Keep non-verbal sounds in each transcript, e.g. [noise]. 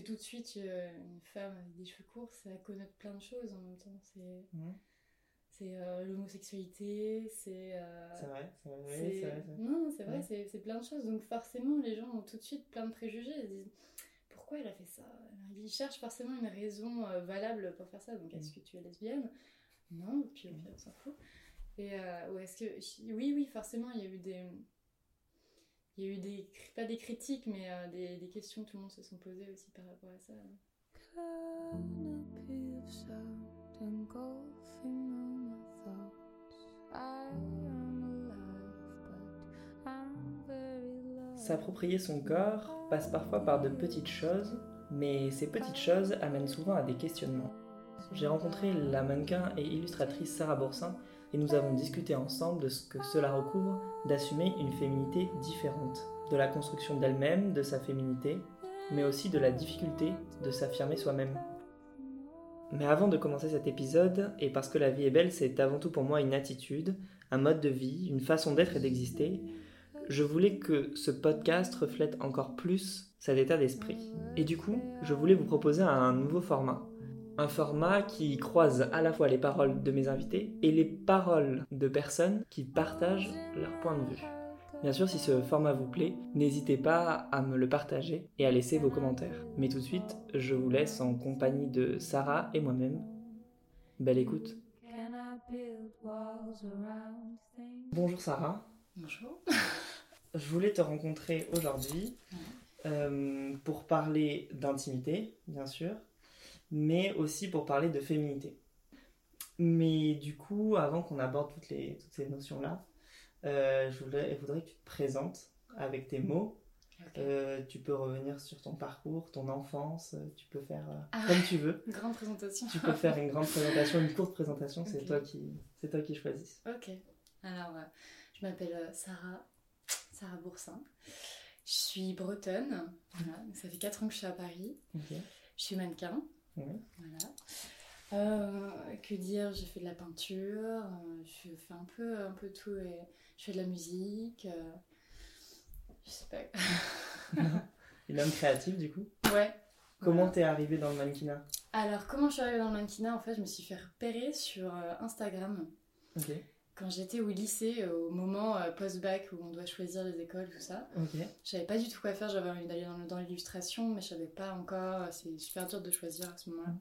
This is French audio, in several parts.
que tout de suite, euh, une femme avec des cheveux courts, ça connote plein de choses en même temps. C'est Mhm. c'est euh, l'homosexualité, c'est. euh, C'est vrai, c'est vrai, oui, c'est- c'est vrai. c'est- Non, c'est vrai, Ouais. c'est- c'est plein de choses. Donc forcément, les gens ont tout de suite plein de préjugés. Ils se disent pourquoi elle a fait ça? Ils cherchent forcément une raison euh, valable pour faire ça. Donc est-ce que tu es lesbienne? Non, puis au pire, on s'en fout. Et euh, ou est-ce que oui, oui, forcément, il y a eu des, il y a eu des pas des critiques, mais euh, des, des questions que tout le monde se sont posées aussi par rapport à ça. S'approprier son corps passe parfois par de petites choses, mais ces petites choses amènent souvent à des questionnements. J'ai rencontré la mannequin et illustratrice Sarah Boursin et nous avons discuté ensemble de ce que cela recouvre d'assumer une féminité différente, de la construction d'elle-même, de sa féminité, mais aussi de la difficulté de s'affirmer soi-même. Mais avant de commencer cet épisode, et parce que la vie est belle, c'est avant tout pour moi une attitude, un mode de vie, une façon d'être et d'exister, je voulais que ce podcast reflète encore plus cet état d'esprit. Et du coup, je voulais vous proposer un nouveau format. Un format qui croise à la fois les paroles de mes invités et les paroles de personnes qui partagent leur point de vue. Bien sûr, si ce format vous plaît, n'hésitez pas à me le partager et à laisser vos commentaires. Mais tout de suite, je vous laisse en compagnie de Sarah et moi-même. Belle écoute. Bonjour Sarah. Bonjour. [laughs] Je voulais te rencontrer aujourd'hui euh, pour parler d'intimité, bien sûr, mais aussi pour parler de féminité. Mais du coup, avant qu'on aborde toutes, les, toutes ces notions-là, euh, je voudrais, je voudrais que tu te présentes avec tes mots. Euh, tu peux revenir sur ton parcours, ton enfance, euh, tu peux faire euh, Ah. comme tu veux. [laughs] Grande présentation. Tu peux faire une grande présentation, une courte présentation, c'est toi qui, c'est toi qui choisis. Ok. Alors, je m'appelle Sarah, Sarah Boursin. Je suis bretonne. Voilà. Ça fait 4 ans que je suis à Paris. Je suis mannequin. Oui. Voilà. Euh, que dire J'ai fait de la peinture. euh, je fais un peu, un peu tout. Et je fais de la musique. euh, je sais pas. [laughs] Une homme créative, du coup. Ouais. Comment Voilà. t'es arrivée dans le mannequinat? Alors, comment je suis arrivée dans le mannequinat? En fait, je me suis fait repérer sur Instagram. Ok. Quand j'étais au lycée, au moment euh, post-bac où on doit choisir les écoles, tout ça, Ok. je savais pas du tout quoi faire. J'avais envie d'aller dans, l'illustration, mais je savais pas encore. euh, C'est super dur de choisir à ce moment-là.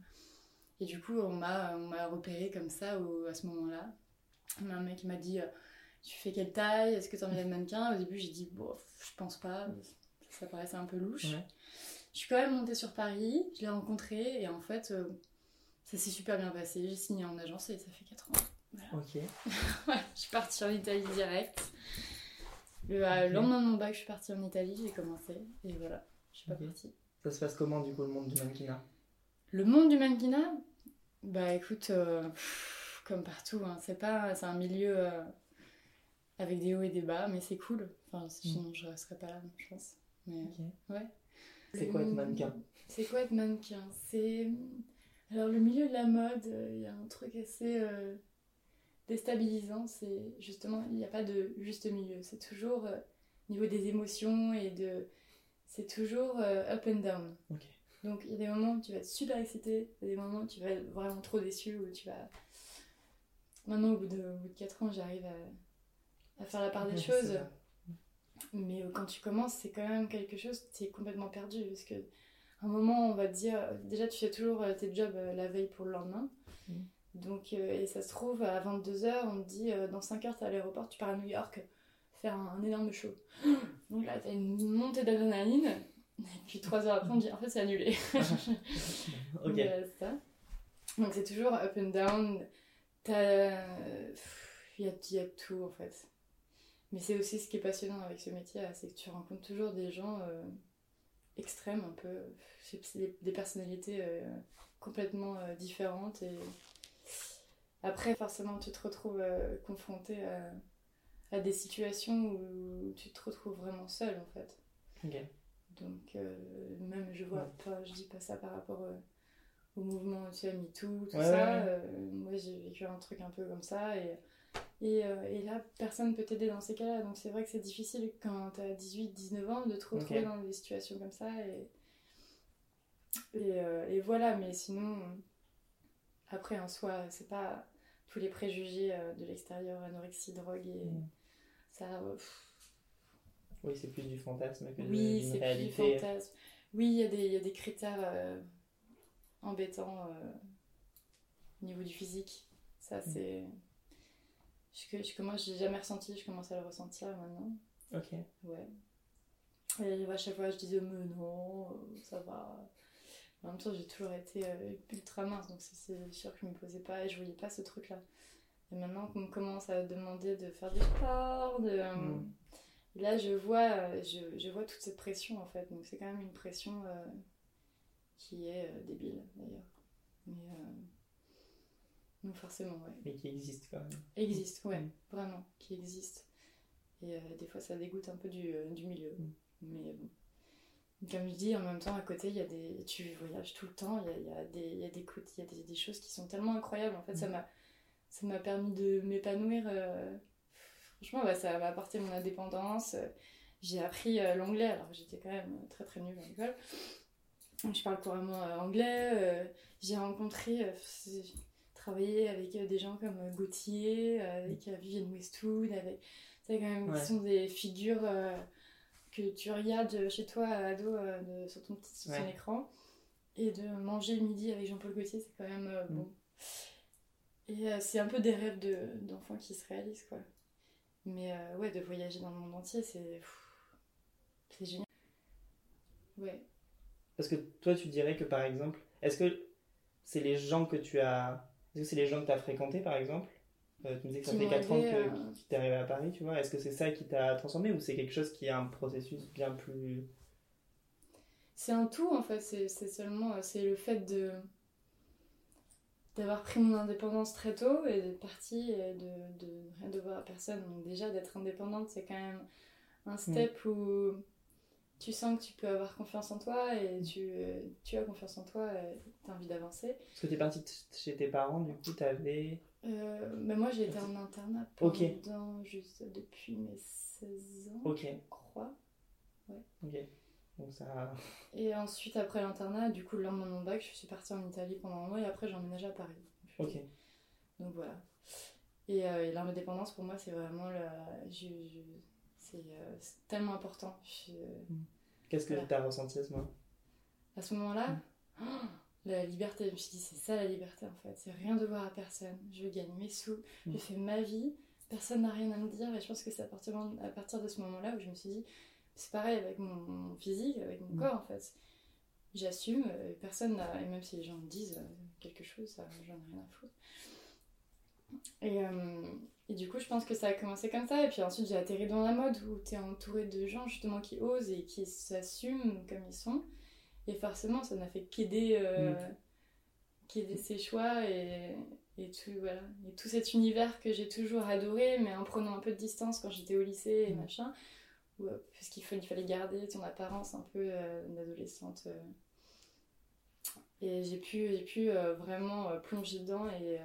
Et du coup, on m'a, on m'a repéré comme ça au- à ce moment-là. Un mec m'a dit euh, Tu fais quelle taille? Est-ce que tu as envie d'être mannequin? Au début, j'ai dit Bon, je pense pas. Ça paraissait un peu louche. Ouais. Je suis quand même montée sur Paris, je l'ai rencontré et en fait, euh, ça s'est super bien passé. J'ai signé en agence et ça fait 4 ans. Ok. [laughs] Ouais, je suis partie en Italie direct. Le euh, Ok. lendemain de mon bac, je suis partie en Italie, j'ai commencé et voilà, je suis pas partie. Ça se passe comment du coup le monde du mannequinat? Le monde du mannequinat? Bah écoute, euh, pff, comme partout, hein, c'est pas, c'est un milieu euh, avec des hauts et des bas, mais c'est cool. Enfin, sinon je resterais pas là, je pense. Mais Ok. ouais. C'est quoi être mannequin? C'est quoi être mannequin? C'est. Alors, le milieu de la mode, euh, il y a un truc assez déstabilisant. C'est justement, il n'y a pas de juste milieu. C'est toujours euh, au niveau des émotions et de. C'est toujours euh, up and down. Donc, il y a des moments où tu vas être super excité, il y a des moments où tu vas être vraiment trop déçu, où tu vas. Maintenant, au bout de, au bout de 4 ans, j'arrive à, à faire la part des choses. Mais euh, quand tu commences, c'est quand même quelque chose, tu es complètement perdu. Parce que à un moment, on va te dire, déjà tu fais toujours tes jobs la veille pour le lendemain. Mhm. Donc, euh, et ça se trouve, à 22h, on te dit, euh, dans 5 heures, t'es à l'aéroport, tu pars à New York faire un, un énorme show. [gasps] Donc là, t'as une montée d'adrénaline. Et puis 3 heures après, on te dit, en fait, c'est annulé. [laughs] [laughs] Ok. Donc, euh, c'est ça. Donc c'est toujours up and down. Il y a, y a tout en fait. Mais c'est aussi ce qui est passionnant avec ce métier, c'est que tu rencontres toujours des gens euh, extrêmes, un peu. Des, des personnalités euh, complètement différentes. Et après, forcément, tu te retrouves euh, confronté à, à des situations où tu te retrouves vraiment seul en fait. Ok. Donc, euh, même, je vois Ouais. pas, je dis pas ça par rapport euh, au mouvement, tu sais, MeToo, tout Ouais, ça. ouais, moi, j'ai vécu un truc un peu comme ça. Et, et, et là, personne peut t'aider dans ces cas-là. Donc, c'est vrai que c'est difficile quand t'as 18, 19 ans de te retrouver dans des situations comme ça. Et, Et, et voilà, mais sinon, après en soi, c'est pas tous les préjugés euh, de l'extérieur, anorexie, drogue et Mm. ça. euh, pff, Oui, c'est plus du fantasme que de- oui, d'une c'est plus du fantasme. Oui, il y, a des- il y a des critères euh, embêtants euh, au niveau du physique. Ça, c'est. Je, que- je commence, j'ai jamais ressenti, je commence à le ressentir maintenant. Ok. Ouais. Et à chaque fois, je disais, mais non, ça va. En même temps, j'ai toujours été euh, ultra mince, donc c'est- sûr que je me posais pas et je voyais pas ce truc-là. Et maintenant qu'on me commence à demander de faire du sport, de. euh, Mm. Là, je vois, euh, je, je vois toute cette pression en fait. Donc, c'est quand même une pression euh, qui est euh, débile d'ailleurs. Mais. euh, Donc, forcément, ouais. Mais qui existe quand même. Existe, ouais, Mm. vraiment, qui existe. Et des fois, ça dégoûte un peu du, du milieu. Mm. Mais bon. Comme je dis, en même temps, à côté, il y a des... tu voyages tout le temps, il y a, y a des, y a des, côtés- il y a des, des choses qui sont tellement incroyables. En fait, ça Mm. m'a ça m'a permis de m'épanouir. euh, Franchement, ouais, ça m'a apporté mon indépendance. J'ai appris euh, l'anglais, alors j'étais quand même très très nulle à l'école. Je parle couramment euh, anglais. J'ai rencontré, travaillé avec euh, des gens comme euh, Gauthier, euh, avec Vivienne Westwood, avec. Quand même, Ouais. qui sont des figures que tu regardes chez toi, ado, euh, de- sur ton petit sur ton Ouais. écran. Et de manger le midi avec Jean-Paul Gaultier, c'est quand même euh, Mm. bon. Et euh, c'est un peu des rêves de- d'enfants qui se réalisent, quoi. Mais euh, ouais, de voyager dans le monde entier, c'est. C'est génial. Ouais. Parce que toi, tu dirais que par exemple, est-ce que c'est les gens que tu as. Est-ce que c'est les gens que tu as fréquentés par exemple? Euh, Tu me disais que ça fait m'ont 4 ans que euh, que t'es arrivé à Paris, tu vois. Est-ce que c'est ça qui t'a transformé ou c'est quelque chose qui est un processus bien plus. C'est un tout en fait, c'est seulement euh, c'est le fait de d'avoir pris mon indépendance très tôt et d'être partie et de, de rien devoir à personne. Donc déjà d'être indépendante, c'est quand même un step où tu sens que tu peux avoir confiance en toi et tu, tu as confiance en toi et tu as envie d'avancer. Parce que t'es parti t- chez tes parents, du coup, t'avais. Euh, mais moi j'ai été en internat pendant juste depuis mes 16 ans, je crois. ok. Donc ça. Et ensuite, après l'internat, du coup, le lendemain de mon bac, je suis partie en Italie pendant un mois et après j'ai emménagé à Paris. Ok. Donc voilà. Et, euh, et l'indépendance, pour moi, c'est vraiment la... je- je- c'est euh, c'est tellement important. Je- Qu'est-ce que Voilà. t'as ressenti à ce moment À ce moment-là, Mm. oh, la liberté, je me suis dit, c'est ça la liberté en fait. C'est rien devoir à personne. Je gagne mes sous, Mm. je fais ma vie, personne n'a rien à me dire. Et je pense que c'est à partir, à partir de ce moment-là où je me suis dit, c'est pareil avec mon, mon physique, avec mon Mm. corps en fait. J'assume, euh, personne n'a. Et même si les gens me disent euh, quelque chose, ça, j'en ai rien à foutre. Et, euh, et du coup, je pense que ça a commencé comme ça. Et puis ensuite, j'ai atterri dans la mode où tu es entouré de gens justement qui osent et qui s'assument comme ils sont. Et forcément, ça n'a fait qu'aider euh, Mm. qu'aider ses choix et, et, tout, voilà. et tout cet univers que j'ai toujours adoré, mais en prenant un peu de distance quand j'étais au lycée et Mm. machin. Où, euh, parce qu'il fallait, garder ton apparence un peu euh, d'adolescente. euh. Et j'ai pu, pu vraiment plonger dedans et,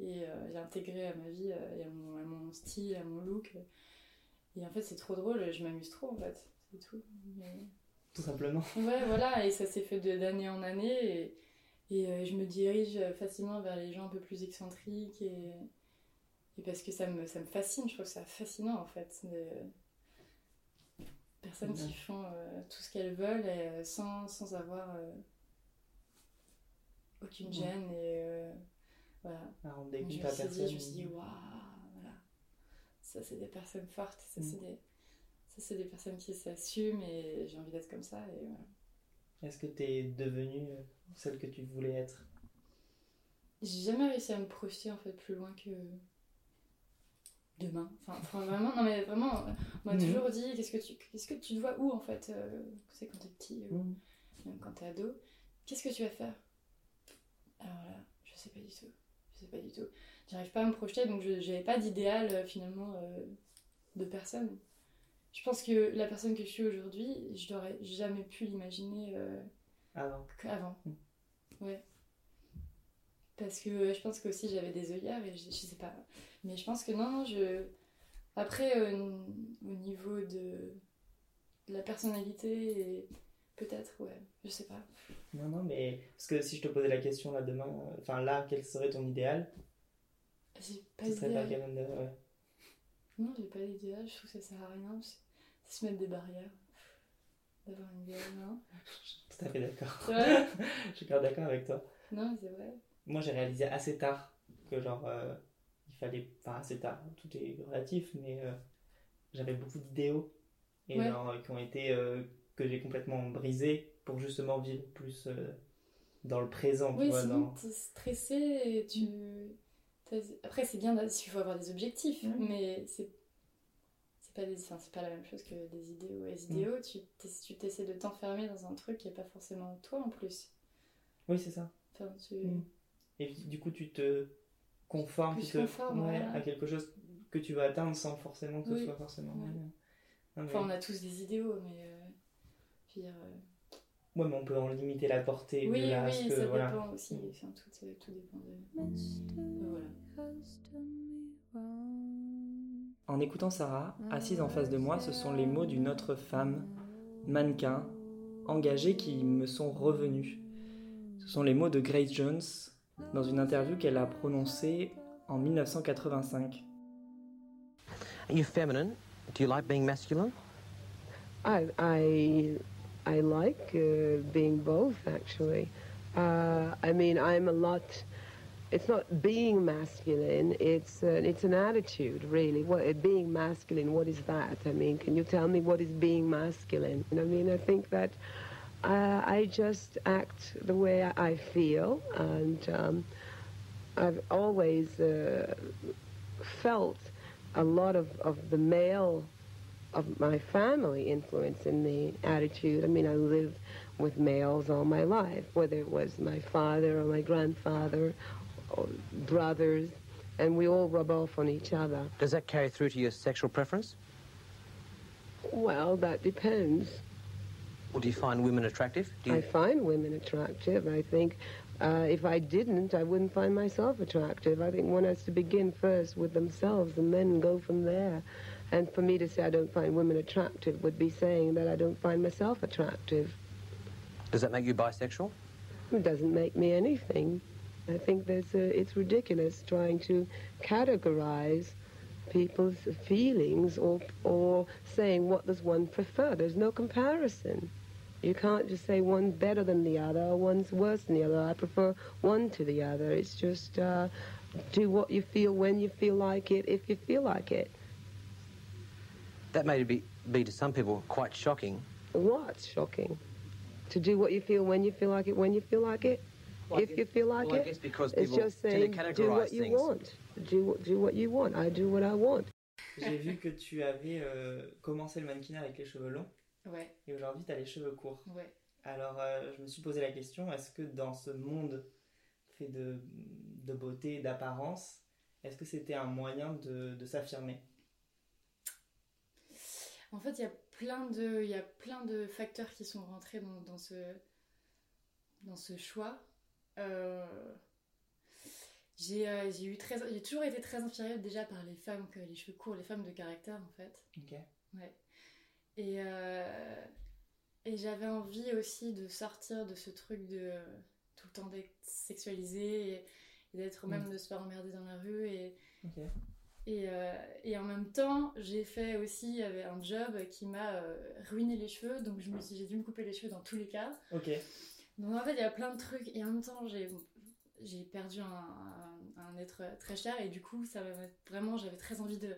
et j'ai intégré à ma vie et à mon, à mon style, à mon look. Et en fait, c'est trop drôle, je m'amuse trop en fait, c'est tout. Mais- Tout simplement. Ouais, voilà, et ça s'est fait d'année en année. Et, et euh, je me dirige facilement vers les gens un peu plus excentriques. Et, et parce que ça me, ça me fascine, je trouve ça fascinant en fait. de- personnes qui font euh, tout ce qu'elles veulent et, euh, sans, sans avoir euh, aucune gêne. Et euh, voilà. Donc, comptes je me suis dit, je me suis dit, waouh, voilà. Ça, c'est des personnes fortes, ça, Mm. c'est des, ça, c'est des personnes qui s'assument et j'ai envie d'être comme ça. Et voilà. Est-ce que t'es devenue euh, celle que tu voulais être? J'ai jamais réussi à me projeter en fait plus loin que demain. Enfin, enfin, vraiment, non mais vraiment, on m'a Mhm. toujours dit qu'est-ce que tu, qu'est-ce que tu te vois où en fait euh, C'est quand t'es petit ou Mm. même quand t'es ado. Qu'est-ce que tu vas faire? Alors là, je sais pas du tout. Je sais pas du tout. J'arrive pas à me projeter donc je j'avais pas d'idéal euh, finalement euh, de personne. Je pense que la personne que je suis aujourd'hui, je n'aurais jamais pu l'imaginer. euh, Avant. avant. Mm. Ouais. Parce que je pense que aussi j'avais des œillères et je, je sais pas. Mais je pense que non, non, je. Après, euh, au niveau de, de la personnalité et peut-être, ouais. Je sais pas. Non, non, mais parce que si je te posais la question là demain, euh, enfin là, quel serait ton idéal? J'ai pas Ce serait pas de... ouais. Non, j'ai pas d'idéal. Je trouve que ça sert à rien. C'est se mettre des barrières. D'avoir une idéal, non [laughs] Tout à fait d'accord. [laughs] Je suis grave d'accord avec toi. Non, mais c'est vrai. Moi, j'ai réalisé assez tard que genre euh, il fallait, enfin assez tard, tout est relatif, mais euh, j'avais beaucoup d'idéaux et Ouais. genre, qui ont été euh, que j'ai complètement brisés pour justement vivre plus dans le présent, tu vois, sinon dans- t'es stressé et tu. Après, c'est bien, il faut avoir des objectifs, mais c'est. Pas, des... enfin, c'est pas la même chose que des idéaux. Et les idéaux, tu t'ess- tu t'essaies de t'enfermer dans un truc qui est pas forcément toi en plus. Oui, c'est ça. Enfin, tu... Mm. Et du coup, tu te conformes, Plus tu te- conforme, ouais, voilà. à quelque chose que tu vas atteindre sans forcément que ce soit forcément. Ouais. bien. Non, mais- Enfin, on a tous des idéaux, mais. euh, je veux dire, euh, Ouais, mais on peut en limiter la portée. Oui, là, oui, parce que, ça voilà. dépend aussi. Enfin, tout, tout dépend de. Voilà. En écoutant Sarah, assise en face de moi, ce sont les mots d'une autre femme, mannequin, engagée qui me sont revenus. Ce sont les mots de Grace Jones dans une interview qu'elle a prononcée en 1985. Are you feminine? Do you like being masculine? I I I like uh, being both actually. Uh, I mean, I'm a lot. It's not being masculine. It's uh, it's an attitude, really. What uh, being masculine? What is that? I mean, can you tell me what is being masculine? I mean, I think that uh, I just act the way I feel, and um, I've always uh, felt a lot of, of the male of my family influence in the attitude. I mean, I lived with males all my life, whether it was my father or my grandfather or brothers, and we all rub off on each other. Does that carry through to your sexual preference? Well, that depends. Or do you find women attractive? Do you... I find women attractive. I think uh, if I didn't, I wouldn't find myself attractive. I think one has to begin first with themselves and then go from there. And for me to say I don't find women attractive would be saying that I don't find myself attractive. Does that make you bisexual? It doesn't make me anything. I think there's a, it's ridiculous trying to categorize people's feelings or, or saying what does one prefer. There's no comparison. You can't just say one's better than the other or one's worse than the other. I prefer one to the other. It's just uh, do what you feel when you feel like it, if you feel like it. That may be, be to some people quite shocking. What's shocking? To do what you feel when you feel like it, when you feel like it, Well, if guess- you feel like well, I it. guess because It's people just tend saying, to do categorize what you things. want. Do, do what you want. I do what I want. J'ai vu que tu avais euh, commencé le mannequinat avec les cheveux longs Ouais, et aujourd'hui tu as les cheveux courts. ouais. Alors euh, je me suis posé la question, est-ce que dans ce monde fait de, de beauté, d'apparence, est-ce que c'était un moyen de, de s'affirmer? En fait, il y a plein de, il y a plein de facteurs qui sont rentrés dans, dans ce, dans ce choix. Euh, j'ai, euh, j'ai eu très, j'ai toujours été très inspirée déjà par les femmes que les cheveux courts, les femmes de caractère en fait. Ok. Et, euh, et j'avais envie aussi de sortir de ce truc de tout le temps d'être sexualisé et, et d'être même de se faire emmerder dans la rue et. Et, euh, et en même temps, j'ai fait aussi un job qui m'a euh, ruiné les cheveux, donc je me suis, j'ai dû me couper les cheveux dans tous les cas. Ok. Donc en fait, il y a plein de trucs, et en même temps, j'ai, j'ai perdu un, un- un être très cher, et du coup, ça m'a vraiment, j'avais très envie de.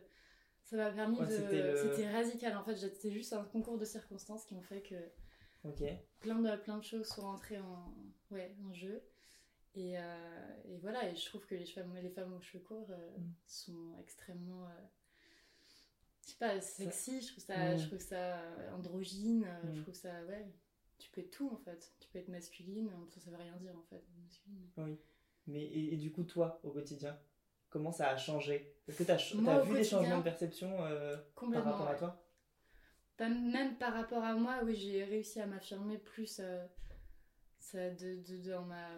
Ça m'a permis Ouais, de. c'était le- C'était radical en fait, c'était juste un concours de circonstances qui ont fait que Ok. plein de, plein de choses sont rentrées en, ouais, en jeu. Et, euh, et voilà, et je trouve que les, cheveux, les femmes aux cheveux courts euh, Mm. sont extrêmement. euh, je sais pas, sexy, je trouve ça, Mm. je trouve ça androgyne, euh, Mm. je trouve ça. Ouais, tu peux être tout en fait. Tu peux être masculine, ça, ça veut rien dire en fait. masculine. Oui. Mais et, et du coup, toi, au quotidien, comment ça a changé? Est-ce que tu as, Moi, vu des changements de perception par rapport à toi? Pas- même par rapport à moi, oui, j'ai réussi à m'affirmer plus, ça, de, de- dans ma,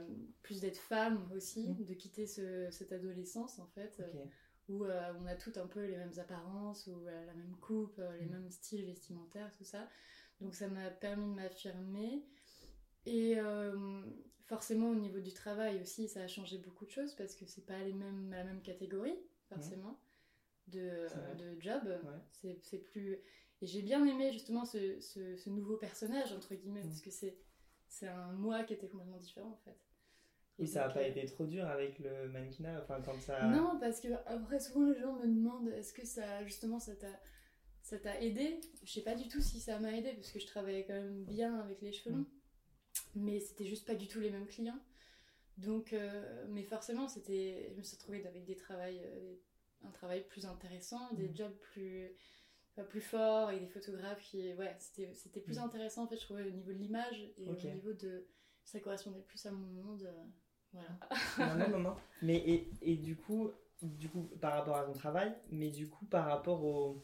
plus d'être femme aussi, Mm. de quitter ce- cette adolescence en fait, euh, où euh, on a toutes un peu les mêmes apparences, ou euh, la même coupe, euh, les Mm. mêmes styles vestimentaires, tout ça. Donc ça m'a permis de m'affirmer. Et forcément, au niveau du travail aussi, ça a changé beaucoup de choses parce que c'est pas les mêmes, la même catégorie, forcément, de, C'est vrai. de job. Ouais. C'est c'est plus. Et j'ai bien aimé justement ce, ce, ce nouveau personnage, entre guillemets, Mm. parce que c'est c'est un moi qui était complètement différent en fait. Et ça a donc, pas euh, été trop dur avec le mannequinat, enfin quand ça. Non, parce que après souvent les gens me demandent est-ce que ça justement ça t'a ça t'a aidé? Je sais pas du tout si ça m'a aidé parce que je travaillais quand même bien avec les cheveux longs, mais c'était juste pas du tout les mêmes clients. Donc, euh, mais forcément, c'était, je me suis retrouvée avec des travails, euh, un travail plus intéressant, des Mm. jobs plus plus forts et des photographes qui, ouais, c'était c'était plus Mm. intéressant en fait, je trouvais au niveau de l'image et Ok. au niveau de ça correspondait plus à mon monde. euh, voilà. [laughs] non, non, non. Mais et, et du coup, du coup, par rapport à ton travail, mais du coup, par rapport au.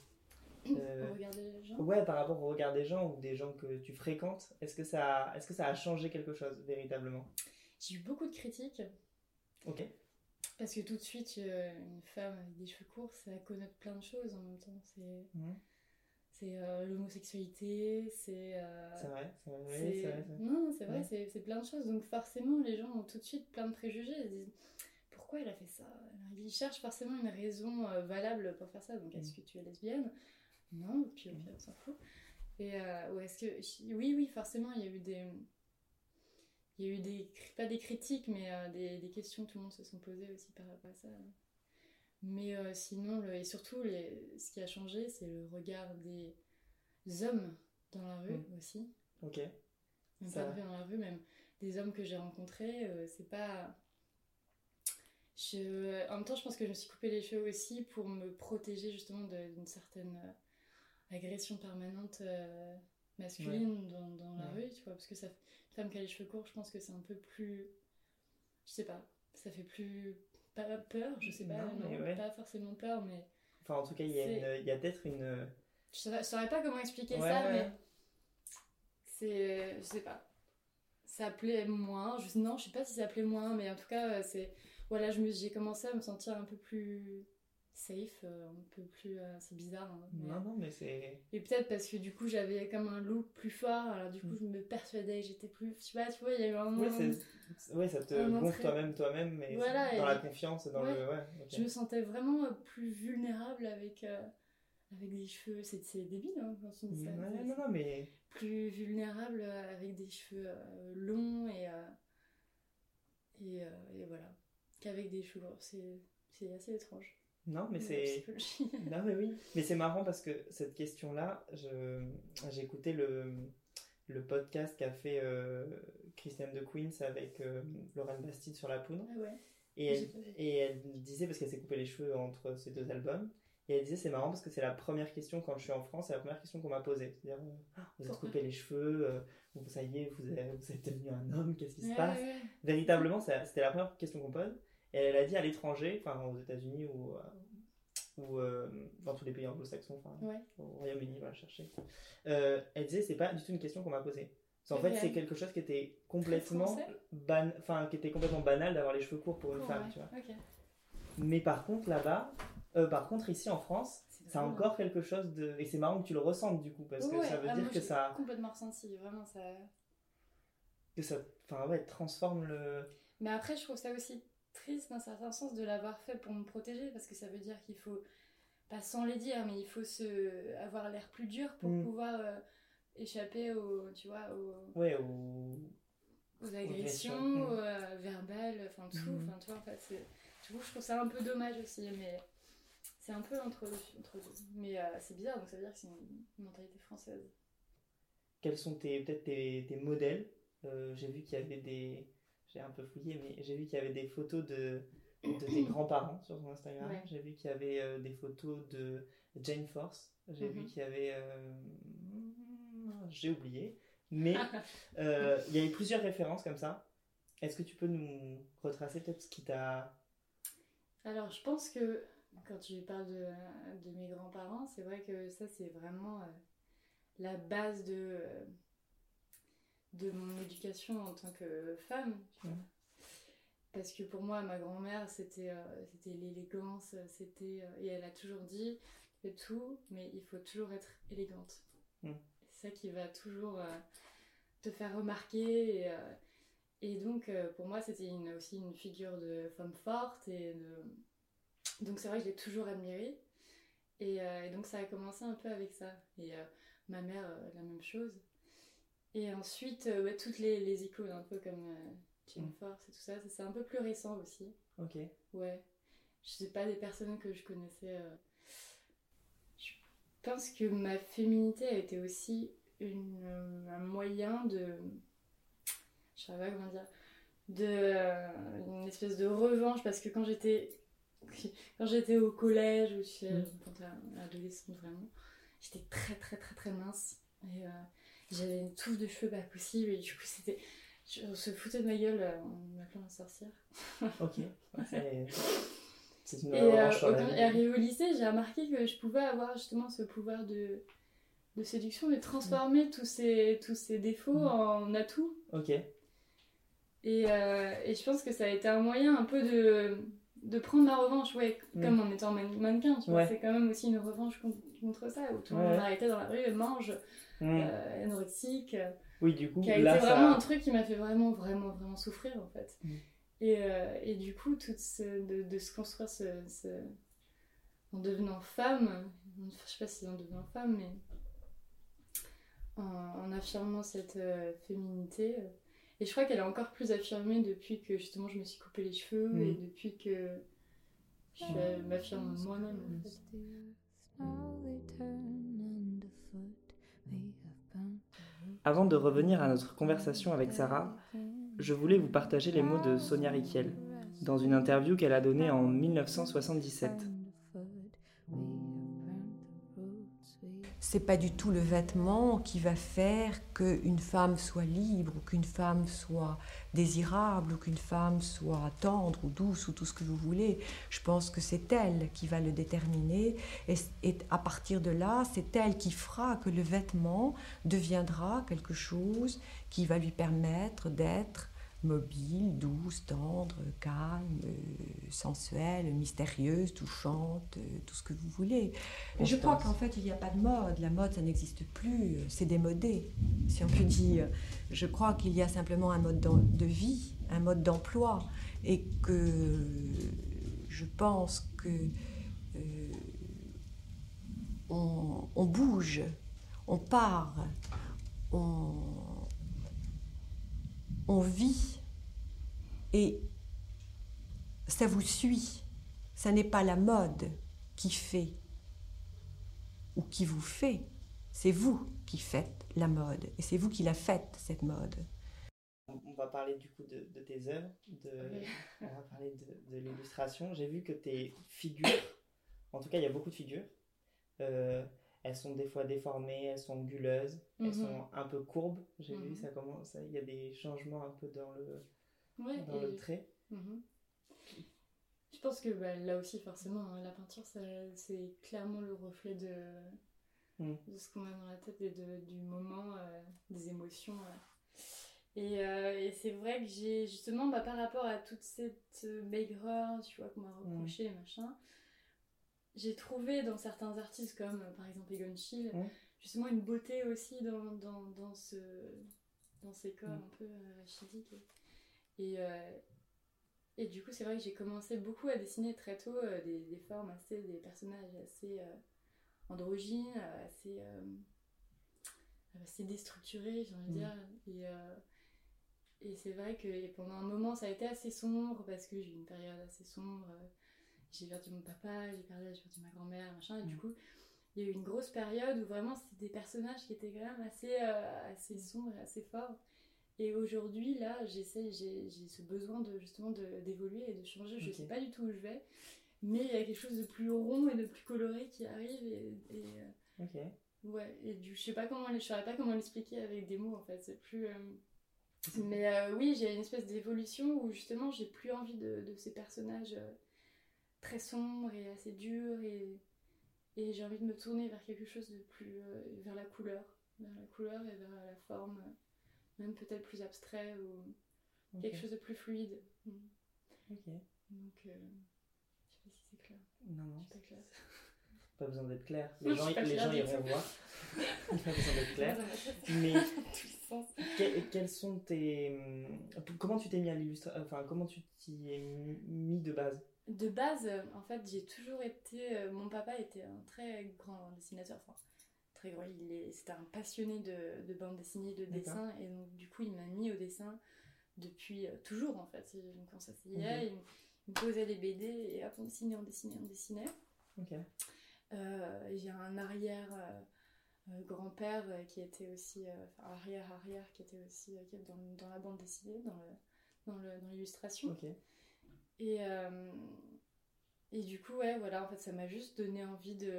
[clears throat] euh, Pour regarder les gens? Ouais, par rapport au regard des gens ou des gens que tu fréquentes, est-ce que ça, est-ce que ça a changé quelque chose véritablement? J'ai eu beaucoup de critiques. Ok. Parce que tout de suite, euh, une femme avec des cheveux courts, ça connote plein de choses en même temps. C'est c'est euh, l'homosexualité, c'est. euh, C'est vrai, c'est vrai, c'est- vrai. Non, c'est vrai, Ouais. c'est plein de choses. Donc forcément, les gens ont tout de suite plein de préjugés. Ils se disent pourquoi elle a fait ça? Ils cherchent forcément une raison euh, valable pour faire ça. Donc est-ce Mm. que tu es lesbienne? Non, puis au pire, on s'en fout. Et euh, ou est-ce que. Oui, oui, forcément, il y a eu des. Il y a eu des. Pas des critiques, mais euh, des, des questions que tout le monde se sont posées aussi par rapport à ça. Mais euh, sinon, le- et surtout, les, ce qui a changé, c'est le regard des hommes dans la rue Mm. aussi. Ok. Même Ça pas dans la rue, même des hommes que j'ai rencontrés, euh, c'est pas. Je... En même temps, je pense que je me suis coupé les cheveux aussi pour me protéger justement d'une certaine agression permanente masculine dans, dans la Ouais. rue, tu vois. Parce que ça... femme qui a les cheveux courts, je pense que c'est un peu plus. Je sais pas, ça fait plus. Pas peur, je sais pas, Non, non, mais ouais. pas forcément peur, mais. Enfin, en tout cas, il y a, une- il y a peut-être une. Je saurais, je saurais pas comment expliquer Ouais, ça, ouais. mais c'est. Je sais pas. Ça plaît moins. Je, non, je sais pas si ça plaît moins, mais en tout cas, euh, c'est. Voilà, je me- j'ai commencé à me sentir un peu plus safe, euh, un peu plus. euh, c'est bizarre. hein, mais- Non, non, mais c'est. Et peut-être parce que du coup, j'avais comme un look plus fort, alors du coup, Mm. je me persuadais j'étais plus. Je sais pas, tu vois, il y a eu un Ouais, ouais, ça te gonfle toi-même, toi-même, mais Voilà, dans et- la confiance, dans Ouais. le. Ouais, ok. Je me sentais vraiment euh, plus vulnérable avec, euh, avec des cheveux. C'est débile hein, quand ça. Ouais, C'est- non, non, mais. plus vulnérable euh, avec des cheveux euh, longs et, euh, et, euh, et voilà qu'avec des cheveux c'est c'est assez étrange Non, mais c'est. [laughs] Non, mais oui. Mais c'est marrant parce que cette question-là, je... j'ai écouté le... le podcast qu'a fait euh, Christiane de Queens avec euh, Lorraine Bastide sur la poudre. ah ouais Et elle, et disait, parce qu'elle s'est coupé les cheveux entre ces deux albums, et elle disait c'est marrant parce que c'est la première question quand je suis en France, c'est la première question qu'on m'a posée. C'est-à-dire, Ah, vous êtes coupé les cheveux, euh, vous- ça y est, vous êtes, vous êtes devenu un homme, qu'est-ce qui se passe? ouais, ouais. Véritablement, ça- c'était la première question qu'on pose. Et elle a dit à l'étranger, enfin aux États-Unis ou, euh, ou euh, dans tous les pays anglo-saxons, enfin Ouais. au Royaume-Uni, voilà, chercher. Euh, elle disait c'est pas du tout une question qu'on m'a posée. Parce qu'en Ok. fait, c'est quelque chose qui était complètement ban... enfin qui était complètement banal d'avoir les cheveux courts pour une femme, ouais. tu vois. Mais par contre là-bas, euh, par contre ici en France, C'est encore quelque chose de et c'est marrant que tu le ressentes du coup parce que Ouais, ça veut ah, dire moi, que ça complètement ressenti vraiment ça que ça enfin ouais transforme le mais après je trouve ça aussi triste d'un certain sens de l'avoir fait pour me protéger parce que ça veut dire qu'il faut pas sans les dire mais il faut se avoir l'air plus dur pour Mm. pouvoir euh, échapper au tu vois au ouais au aux agressions, mm. euh, verbales, enfin tout. Mhm. Enfin, tu vois, en fait, c'est- je trouve ça un peu dommage aussi, mais c'est un peu entre, entre deux. Mais euh, c'est bizarre, donc ça veut dire que c'est une, une mentalité française. quels sont tes peut-être tes, tes modèles? J'ai vu qu'il y avait des j'ai un peu fouillé mais j'ai vu qu'il y avait des photos de de tes grands-parents sur ton Instagram Ouais. j'ai vu qu'il y avait euh, des photos de Jane Force j'ai vu Mhm. qu'il y avait euh, j'ai oublié mais [laughs] euh, il y avait plusieurs références comme ça est-ce que tu peux nous retracer peut-être ce qui t'a Alors, je pense que quand tu parles de, de mes grands-parents, c'est vrai que ça, c'est vraiment la base de, de mon éducation en tant que femme. tu vois. Parce que pour moi, ma grand-mère, c'était euh, c'était l'élégance, c'était... euh, et elle a toujours dit, fais tout, mais il faut toujours être élégante. C'est ça qui va toujours euh, te faire remarquer. Et, et donc, pour moi, c'était une- aussi une figure de femme forte. Et de... Donc, c'est vrai que je l'ai toujours admirée. Et, et donc, ça a commencé un peu avec ça. Et ma mère, la même chose. Et ensuite, euh, ouais, toutes les, les icônes, un peu comme euh, Jane Mm. Force et tout ça, ça, c'est un peu plus récent aussi. Ok. Ouais. Je sais pas des personnes que je connaissais. euh. Je pense que ma féminité a été aussi une, euh, un moyen de. Je sais pas comment dire. De. une espèce de revanche parce que quand j'étais. [laughs] Quand j'étais au collège, ou Mm. quand t'es adolescente vraiment, j'étais très très très très mince. Et j'avais une touffe de cheveux pas possible et du coup c'était. On se foutait de ma gueule euh, en m'appelant la sorcière. Ok. C'est- C'est une Et, euh, au- et arrivé au lycée, j'ai remarqué que je pouvais avoir justement ce pouvoir de, de séduction et transformer tous, ces, tous ces défauts Mm. en atouts. Ok. Et, euh, et je pense que ça a été un moyen un peu de, de prendre ma revanche, ouais, Mm. comme en étant man- mannequin. Ouais. C'est quand même aussi une revanche contre ça, où tout le Ouais, monde ouais. m'arrêtait dans la rue et mange, euh, anorexique. euh, Oui, du coup, qui a là, été ça... vraiment un truc qui m'a fait vraiment, vraiment, vraiment souffrir en fait. Mm. Et, euh, et du coup, tout ce, de, de se construire ce, ce- en devenant femme, je sais pas si en devenant femme, mais en, en affirmant cette euh, féminité. Et je crois qu'elle est encore plus affirmée depuis que justement je me suis coupé les cheveux Mm. et depuis que je m'affirme moi-même en fait. Avant de revenir à notre conversation avec Sarah, je voulais vous partager les mots de Sonia Riquel dans une interview qu'elle a donnée en 1977. C'est pas du tout le vêtement qui va faire qu'une femme soit libre ou qu'une femme soit désirable ou qu'une femme soit tendre ou douce ou tout ce que vous voulez. Je pense que c'est elle qui va le déterminer et, et à partir de là, c'est elle qui fera que le vêtement deviendra quelque chose qui va lui permettre d'être mobile, douce, tendre, calme, euh, sensuelle, mystérieuse, touchante, euh, tout ce que vous voulez. Mais je crois qu'en fait, il n'y a pas de mode. La mode, ça n'existe plus. C'est démodé, si on peut dire. Je crois qu'il y a simplement un mode de vie, un mode d'emploi. Et que je pense que euh, on bouge, on part, on, on vit. Et ça vous suit. Ça n'est pas la mode qui fait ou qui vous fait. C'est vous qui faites la mode. Et c'est vous qui la faites, cette mode. On va parler du coup de, de tes œuvres, de, on va parler de, de l'illustration. J'ai vu que tes figures, en tout cas il y a beaucoup de figures, euh, elles sont des fois déformées, elles sont anguleuses, elles Mhm. sont un peu courbes. J'ai vu Mhm. ça commence, il y a des changements un peu dans le, Ouais, dans le trait. Mhm. Je pense que bah, là aussi, forcément, hein, la peinture, c'est clairement le reflet de, Mm. de ce qu'on a dans la tête et de, du moment, euh, des émotions. euh. Et, euh, et c'est vrai que j'ai justement, bah, par rapport à toute cette euh, maigreur, tu vois, qu'on m'a reproché et machin, j'ai trouvé dans certains artistes comme euh, par exemple Egon Schiele, justement une beauté aussi dans, dans, dans, ce, dans ces corps Mm. un peu euh, rachidiques. Et, euh, et du coup, c'est vrai que j'ai commencé beaucoup à dessiner très tôt des, des formes assez, des personnages assez androgynes, assez, assez déstructurés, j'ai envie de Mm. dire. Et, et c'est vrai que pendant un moment, ça a été assez sombre parce que j'ai eu une période assez sombre. J'ai perdu mon papa, j'ai perdu, perdu ma grand-mère, machin. Et du Mm. coup, il y a eu une grosse période où vraiment c'était des personnages qui étaient quand même assez, euh, assez sombres et assez forts. Et aujourd'hui, là, j'essaie, j'ai ce besoin de justement d'évoluer et de changer. Je Ok. sais pas du tout où je vais, mais il y a quelque chose de plus rond et de plus coloré qui arrive. Et, et, euh, ouais, et du, je sais pas comment, je saurais pas comment l'expliquer avec des mots en fait. C'est plus. euh, Mais oui, j'ai une espèce d'évolution où justement j'ai plus envie de, de ces personnages très sombres et assez durs et, et j'ai envie de me tourner vers quelque chose de plus. euh, vers la couleur. Vers la couleur et vers la forme, euh, même peut-être plus abstrait ou quelque chose de plus fluide. Mm. Ok. Donc, euh, je sais pas si c'est clair. Non, non, pas clair. [laughs] Pas besoin d'être clair. Les gens, les gens tout. voir. [laughs] pas besoin d'être clair. Mais [laughs] que- quels sont tes. hum, Comment tu t'es mis à l'illustration Enfin, comment tu t'y es mis de base? De base, euh, en fait, j'ai toujours été. euh, mon papa était un très grand dessinateur. Enfin, très grand. Il est, c'était un passionné de, de bande dessinée, de dessin. Et donc, du coup, il m'a mis au dessin depuis euh, toujours, en fait. Donc, on s'asseyait, il, il me posait les BD et hop, on dessinait, on dessinait, on dessinait. Ok. Euh, j'ai un arrière. euh, grand-père qui était aussi euh, enfin, arrière arrière qui était aussi dans, dans la bande dessinée dans le dans l'illustration Ok. Et, euh, et du coup, ouais, voilà, en fait, ça m'a juste donné envie de.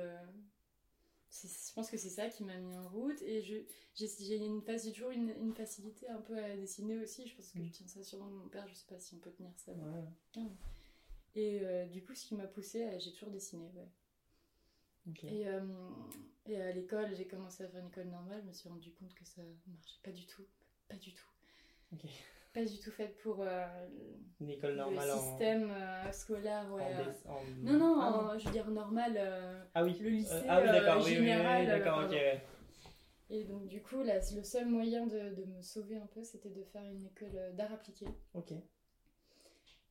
Je pense que c'est ça qui m'a mis en route. Et je, j'ai, une, toujours une, une facilité un peu à dessiner aussi. Je pense que Mm. je tiens ça sûrement de mon père, je sais pas si on peut tenir ça. Ouais. Et euh, du coup, ce qui m'a poussé, j'ai toujours dessiné, ouais. Et, euh, et à l'école, j'ai commencé à faire une école normale, je me suis rendu compte que ça marchait pas du tout. Pas du tout. Pas du tout faite pour euh, Une école le normale système euh, scolaire, ouais. euh, en- Non, non, Ah, je veux dire normal. euh, Ah oui. le lycée, ah oui, d'accord, oui, oui, oui, général, oui, d'accord, ok. Et donc, du coup, là, le seul moyen de, de me sauver un peu, c'était de faire une école d'art appliqué. Ok.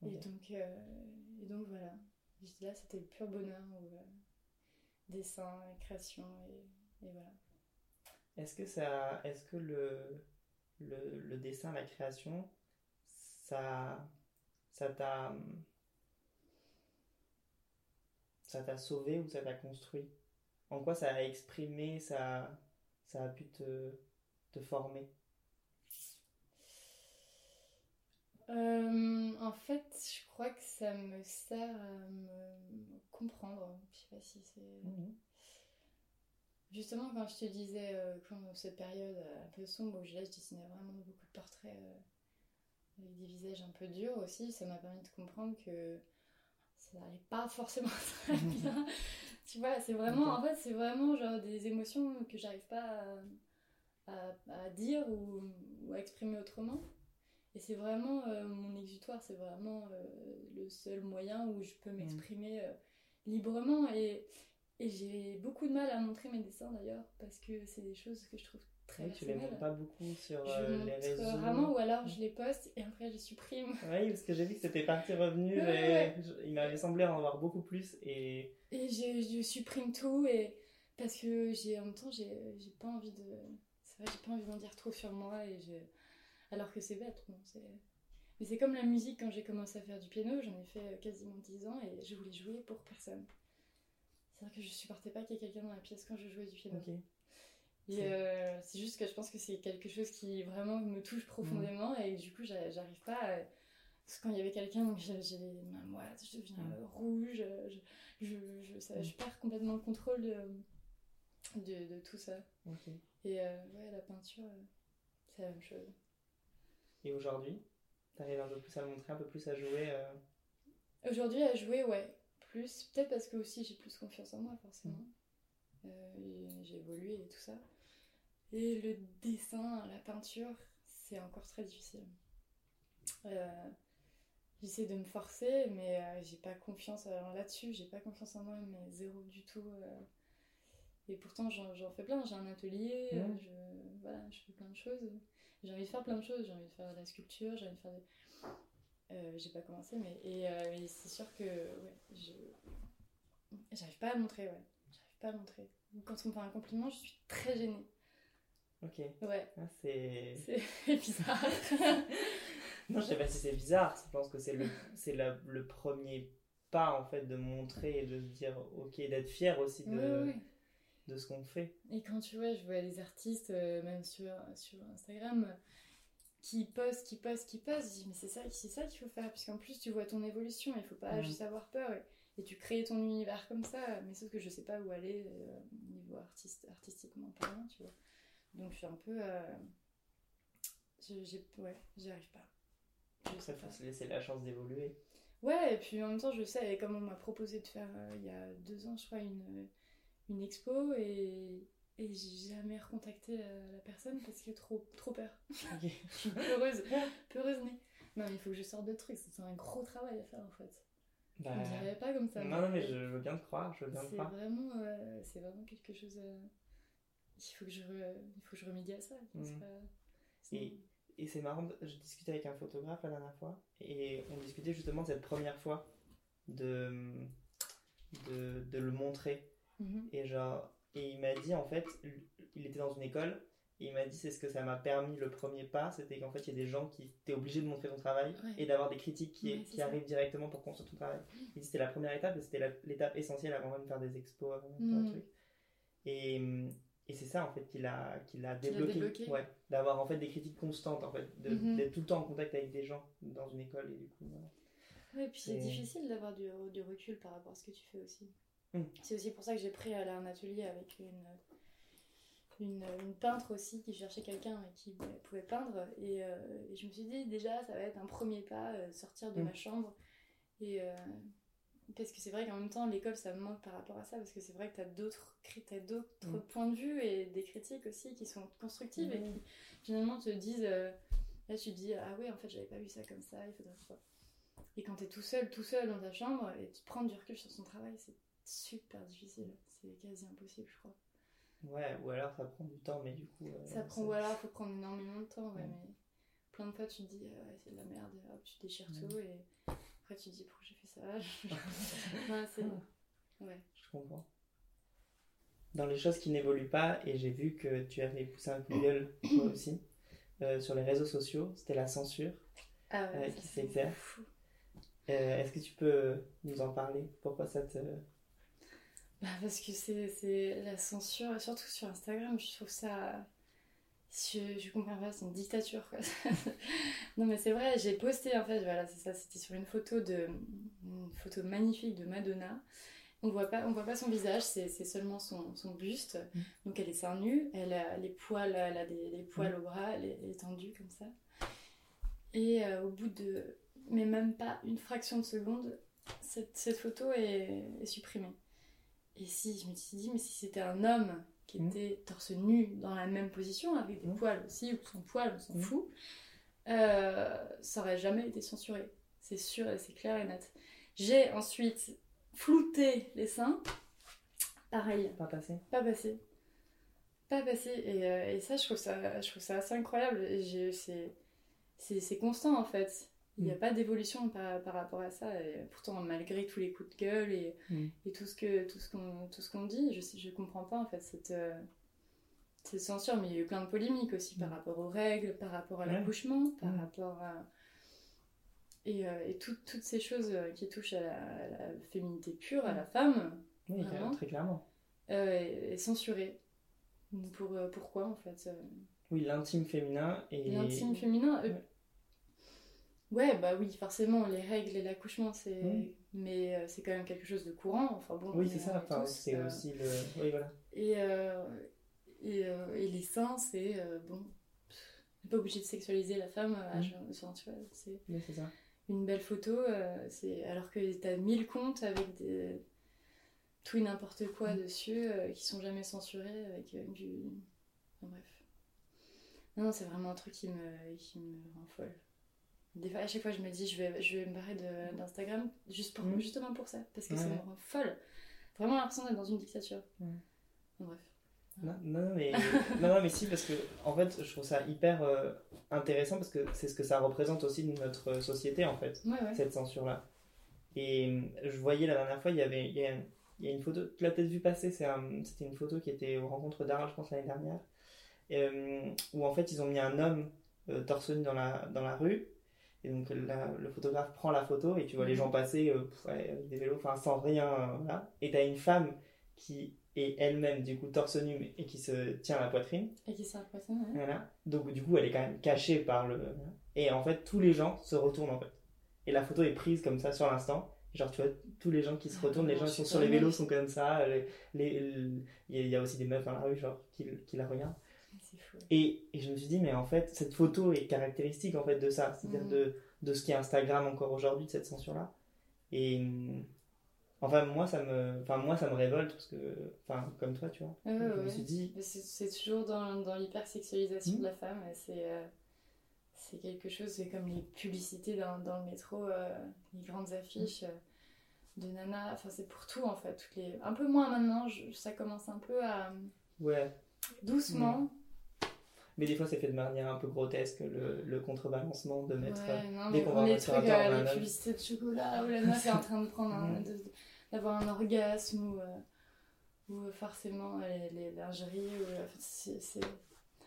Et, donc, et donc, voilà. Là, c'était le pur bonheur. Dessin, et création, et, et voilà. Est-ce que ça, est-ce que le, le, le dessin, la création, ça, ça t'a, ça t'a sauvé ou ça t'a construit? En quoi ça a exprimé, ça, ça a pu te, te former? Euh, en fait, je crois que ça me sert à me comprendre. Je sais pas si c'est. Justement, quand je te disais, euh, quand cette période euh, un peu sombre où je, là, je dessinais vraiment beaucoup de portraits euh, avec des visages un peu durs aussi, ça m'a permis de comprendre que ça n'allait pas forcément [laughs] très [laughs] bien. tu vois, c'est vraiment, en fait, c'est vraiment genre des émotions que j'arrive pas à, à- à dire ou, ou à exprimer autrement. Et c'est vraiment euh, mon exutoire, c'est vraiment euh, le seul moyen où je peux m'exprimer euh, librement. Et, et j'ai beaucoup de mal à montrer mes dessins d'ailleurs, parce que c'est des choses que je trouve très Oui, tu les montres pas beaucoup sur Je euh, les réseaux. rarement, ou alors je les poste et après je supprime. Oui, parce que j'ai vu que [laughs] c'était parti revenu, Ouais, j'ai- ouais. je- il m'avait semblé en avoir beaucoup plus et Et je, je supprime tout, et parce que j'ai en même temps, j'ai j'ai pas envie de. C'est vrai, j'ai pas envie d'en dire trop sur moi, et je... alors que c'est bête. Bon, c'est- Mais c'est comme la musique, quand j'ai commencé à faire du piano, j'en ai fait quasiment 10 ans, et je voulais jouer pour personne. C'est vrai que je supportais pas qu'il y ait quelqu'un dans la pièce quand je jouais du piano. Et C'est- euh, c'est juste que je pense que c'est quelque chose qui vraiment me touche profondément et du coup j'a- j'arrive pas à... Parce que quand il y avait quelqu'un, donc j'ai les mains moites, je deviens Mm. euh, rouge, je, je, je, ça- je perds complètement le contrôle de, de, de tout ça. Et euh, ouais, la peinture, euh, c'est la même chose. Et aujourd'hui, t'arrives un peu plus à montrer, un peu plus à jouer. euh, Aujourd'hui, à jouer, ouais, plus. Peut-être parce que aussi j'ai plus confiance en moi, forcément. Euh, et j'ai évolué et tout ça. Et le dessin, la peinture, c'est encore très difficile. Euh, J'essaie de me forcer, mais euh, j'ai pas confiance là-dessus. J'ai pas confiance en moi, mais zéro du tout. Et pourtant, j'en fais plein. J'ai un atelier, je, voilà, je fais plein de choses. J'ai envie de faire plein de choses. J'ai envie de faire de la sculpture, j'ai envie de faire des... Euh, j'ai pas commencé, mais et, euh, et c'est sûr que ouais, je j'arrive pas à montrer, ouais, j'arrive pas à montrer. Quand on me fait un compliment, je suis très gênée. Ok. Ouais, Ah, c'est. [laughs] c'est bizarre. [laughs] Non, je sais pas si c'est bizarre. Je pense que c'est le, c'est la- le premier pas en fait de montrer et de se dire ok, d'être fier aussi de, de ce qu'on fait. Et quand tu vois, je vois des artistes, euh, même sur, sur Instagram, qui postent, qui postent, qui postent, je dis mais c'est ça, c'est ça qu'il faut faire, puisqu'en plus tu vois ton évolution, il faut pas Mhm. juste avoir peur, et, et tu crées ton univers comme ça, mais sauf que je sais pas où aller euh, niveau artiste, artistiquement parlant, tu vois. Donc je suis un peu... euh, je- j'ai, ouais, j'y arrive pas. Je Ça faut se laisser la chance d'évoluer. Ouais, et puis en même temps, je sais, comme on m'a proposé de faire euh, il y a deux ans, je crois, une, une expo, et, et j'ai jamais recontacté euh, la personne parce que trop, trop peur. [laughs] Ok. Je suis [laughs] peureuse, peureuse née. Non, mais il faut que je sorte de trucs, c'est un gros travail à faire en fait. Bah, On dirait pas comme ça. non, non, mais je, veux bien te croire, je veux bien te C'est croire. vraiment, euh, c'est vraiment quelque chose. euh, Il faut que je, re- il faut que je remédie à ça. Mhm. Pas- Et, et c'est marrant, je discutais avec un photographe la dernière fois, et on discutait justement de cette première fois de, de, de le montrer. Mhm. Et genre, et il m'a dit en fait, il était dans une école, et il m'a dit c'est ce que ça m'a permis le premier pas, c'était qu'en fait il y a des gens qui étaient obligés de montrer ton travail Ouais. et d'avoir des critiques qui, Ouais, arrivent directement pour construire ton travail. Il dit c'était la première étape, c'était l'étape essentielle avant même de faire des expos, avant même de faire Mhm. des trucs. Et, et c'est ça en fait qui l'a qui l'a Qui l'a débloqué, débloqué. ouais, d'avoir en fait des critiques constantes en fait, Mhm. d'être tout le temps en contact avec des gens dans une école et du coup. voilà. Ouais, et puis c'est C'est- difficile d'avoir du, du recul par rapport à ce que tu fais aussi. Mm. C'est aussi pour ça que j'ai pris à un atelier avec une, une, une peintre aussi qui cherchait quelqu'un et qui bah, pouvait peindre. Et, euh, et je me suis dit, déjà, ça va être un premier pas, euh, sortir de Mm. ma chambre. Et, euh, parce que c'est vrai qu'en même temps, l'école, ça me manque par rapport à ça, parce que c'est vrai que tu as d'autres cri- t'as d'autres Mm. points de vue et des critiques aussi qui sont constructives et qui finalement te disent. euh, là, tu te dis, ah ouais, en fait, j'avais pas vu ça comme ça, il faudrait. Et quand t'es tout seul, tout seul dans ta chambre, et tu prends du recul sur son travail, c'est super difficile. C'est quasi impossible, je crois. Ouais, ou alors ça prend du temps, mais du coup. euh, Ça prend, voilà, faut prendre énormément de temps, ouais, Ouais. mais plein de fois tu te dis, ouais, c'est de la merde, et hop, tu déchires Ouais. tout, et après tu te dis, pourquoi j'ai fait ça? [laughs] Ouais, c'est. Ouais. Je comprends. Dans les choses qui n'évoluent pas, et j'ai vu que tu avais poussé un coup de gueule, toi aussi, euh, sur les réseaux sociaux, c'était la censure Ah euh, qui s'exerce. Euh, Est-ce que tu peux nous en parler? Pourquoi ça te. Bah, parce que c'est la censure, surtout sur Instagram, je trouve ça. Je, je comprends pas, c'est une dictature quoi. [laughs] non mais c'est vrai, j'ai posté en fait, voilà, c'est ça, c'était sur une photo de. Une photo magnifique de Madonna. On voit pas, on voit pas son visage, c'est seulement son, son buste. Mm. Donc elle est seins nus, elle a les poils, elle a des, des poils au bras, elle est, elle est tendue comme ça. Et euh, au bout de. Mais même pas une fraction de seconde, cette, cette photo est, est supprimée. Et si, je me suis dit, mais si c'était un homme qui Mm. était torse nu dans la même position, avec des Mm. poils aussi, ou sans poils, on s'en Mm. fout, euh, ça aurait jamais été censuré. C'est sûr, et c'est clair et net. J'ai ensuite flouté les seins. Pareil, Pas passé pas passé. Pas passé. Et, euh, et ça, je trouve ça, je trouve ça assez incroyable. C'est constant en fait. Il n'y a Mm. pas d'évolution par, par rapport à ça. Et pourtant, malgré tous les coups de gueule et, Mm. et tout ce que tout ce qu'on tout ce qu'on dit, je je comprends pas en fait cette euh, cette censure. Mais il y a eu plein de polémiques aussi par Mm. rapport aux règles, par rapport à l'accouchement, par rapport à et, euh, et tout- toutes ces choses euh, qui touchent à la, à la féminité pure, à la femme, Oui, Vraiment très clairement. euh, est, est censurée. Pour, pourquoi en fait Oui, l'intime féminin et. L'intime féminin Ouais. Ouais, bah oui, forcément, les règles et l'accouchement, c'est. Oui. Mais euh, c'est quand même quelque chose de courant, enfin bon. Oui, c'est est- ça, enfin, c'est euh, aussi le. Oui, voilà. Et, euh, et, et les seins, c'est. bon. on n'est pas obligé de sexualiser la femme, à Mm. enfin, tu vois, c'est Oui, c'est ça. une belle photo, c'est alors que t'as mille comptes avec des tout et n'importe quoi Mm. dessus qui sont jamais censurés avec du enfin, bref non, non c'est vraiment un truc qui me qui me rend folle des fois à chaque fois je me dis je vais je vais me barrer d'Instagram juste pour Mm. justement pour ça parce que ça Ouais. me rend folle vraiment l'impression d'être dans une dictature Ouais. Enfin, bref Non, non, mais, [laughs] non, non, mais si, parce que en fait, je trouve ça hyper euh, intéressant parce que c'est ce que ça représente aussi de notre société, en fait, ouais ouais cette censure-là. Et je voyais la dernière fois, il y avait il y a, il y a une photo, tu l'as peut-être vu passer, un- c'était une photo qui était aux rencontres d'Arles, je pense, l'année dernière, euh, où en fait, ils ont mis un homme euh, torse nu dans la, dans la rue. Et donc la- le photographe prend la photo et tu vois les Mhm. gens passer euh, pff, avec des vélos, enfin sans rien, euh, voilà. Et t'as une femme qui est elle-même du coup torse nu mais- et qui se tient la poitrine. et qui sert à quoi ça ouais. Voilà. Donc du coup, elle est quand même cachée par le. Et en fait, tous les gens se retournent en fait. Et la photo est prise comme ça sur l'instant. Genre, tu vois, tous les gens qui se Ah, retournent, les gens qui sont sur les vélos sont comme ça. Les, les- les- Il y a- il y a aussi des meufs dans la rue, genre, qui, qui la regardent. Et, et je me suis dit, mais en fait, cette photo est caractéristique en fait de ça. C'est-à-dire Mhm. de, de ce qui est Instagram encore aujourd'hui, de cette censure-là. Et. Enfin, moi, ça me, enfin, moi, ça me révolte parce que, enfin, comme toi, tu vois. Ouais, je me suis dit, C'est toujours dans, dans l'hypersexualisation Mhm. de la femme. C'est euh, c'est quelque chose, c'est comme les publicités dans, dans le métro, euh, les grandes affiches. euh, de nana. Enfin, c'est pour tout en fait. Toutes les... Un peu moins maintenant, je- ça commence un peu à. Ouais. doucement. Mais des fois, c'est fait de manière un peu grotesque, le, le contrebalancement de mettre. Ouais, non, dès qu'on va les trucs, euh, les publicités de chocolat où la meuf est en train de prendre un, Mm. d'avoir un orgasme ou, euh, ou forcément euh, les, les lingeries. Ou, euh,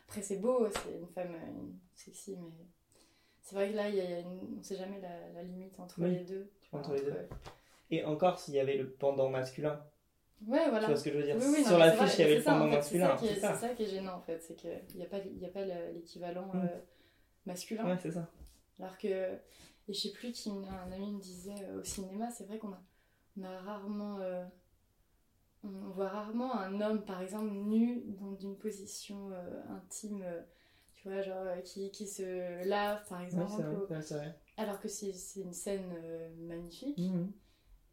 Après, c'est beau, c'est une femme euh, sexy, mais c'est vrai que là, il y a une- on sait jamais la, la limite entre Oui, les deux. vois, entre les deux. Et encore, s'il y avait le pendant masculin. Ouais, voilà. Tu vois ce que je veux dire? Oui, oui, non, Sur l'affiche, il y avait le pendant masculin. C'est ça, qui est, ça. qui gênant en fait, c'est qu'il n'y a pas, il y a pas le- l'équivalent Mm. euh, masculin. Ouais, c'est ça. Alors que, et je sais plus qui, un ami me disait euh, au cinéma, c'est vrai qu'on a, on a rarement, euh, on voit rarement un homme par exemple nu dans une position intime, tu vois, genre qui, qui se lave par exemple. vrai. ou- vrai. alors que c'est une scène magnifique. Mhm.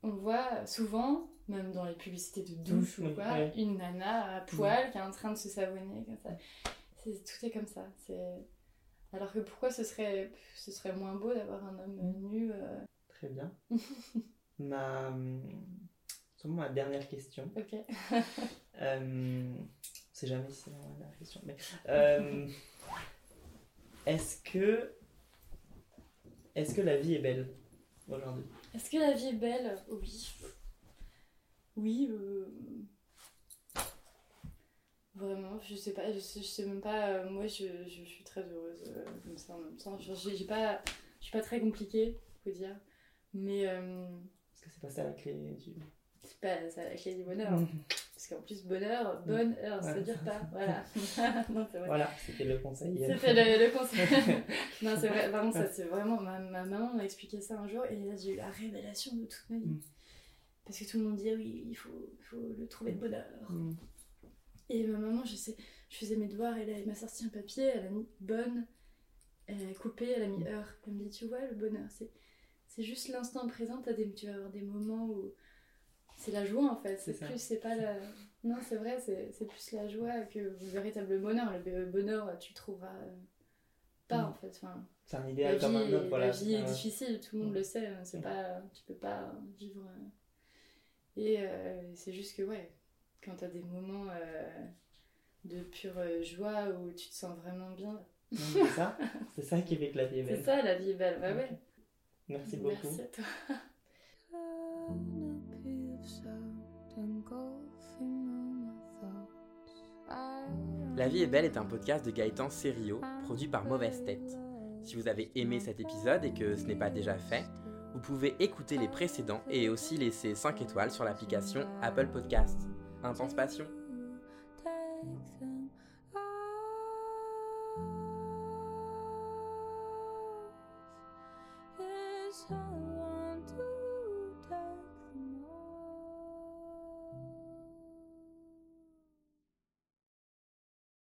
On voit souvent, même dans les publicités de douche ou Oui, quoi, ouais. une nana à poil qui est en train de se savonner comme ça. C'est- tout est comme ça. C'est alors que pourquoi ce serait ce serait moins beau d'avoir un homme Mm. nu euh, Très bien. [laughs] ma... ma dernière question. Ok. [laughs] Euh, sait jamais si c'est la dernière question. Mais, euh, [laughs] est-ce que... Est-ce que la vie est belle aujourd'hui? Est-ce que la vie est belle? Oui. Oui. euh, Vraiment, je sais pas, je sais, je sais même pas. euh, moi, je, je suis très heureuse euh, comme ça en même temps. Genre, j'ai j'ai pas, je suis pas très compliquée, faut dire. Mais euh, Est-ce que c'est pas ça la clé du... c'est pas ça la clé du bonheur. [laughs] Parce qu'en plus, bonheur, bonne heure, ça veut Ouais. dire pas. Voilà. [laughs] [laughs] non, c'est vrai. Voilà, c'était le conseil. C'était le, le conseil. [laughs] non, c'est vrai, contre, ça, c'est vraiment. Ma, ma maman m'a expliqué ça un jour et là, j'ai eu la révélation de toute ma vie. Mm. Parce que tout le monde dit, oui, il faut, faut le trouver de bonheur. Mhm. Et ma maman, je sais, je faisais mes devoirs et là, elle m'a sorti un papier, elle a mis bonne, elle a coupé, elle a mis heure. Elle me dit, tu vois, le bonheur, c'est, c'est juste l'instant présent, t'as des, tu vas avoir des moments où c'est la joie en fait. C'est C'est plus, c'est pas la. Non, c'est vrai, c'est, c'est plus la joie que le véritable bonheur. Le bonheur, tu le trouveras euh, pas Mm. en fait. Enfin, C'est un la idéal vie, comme un autre. Voilà, la vie est difficile, tout le monde Mm. le sait. hein, C'est Mm. pas, tu peux pas vivre. euh, Et euh, c'est juste que, ouais, quand t'as des moments euh, de pure joie où tu te sens vraiment bien, non, C'est ça, c'est ça qui fait que la vie est c'est belle. ça la vie est belle. Bah ouais. Merci beaucoup. Merci à toi. [laughs] La vie est belle est un podcast de Gaëtan Serio, produit par Mauvaise Tête. Si vous avez aimé cet épisode et que ce n'est pas déjà fait, vous pouvez écouter les précédents et aussi laisser 5 étoiles sur l'application Apple Podcast. Intense passion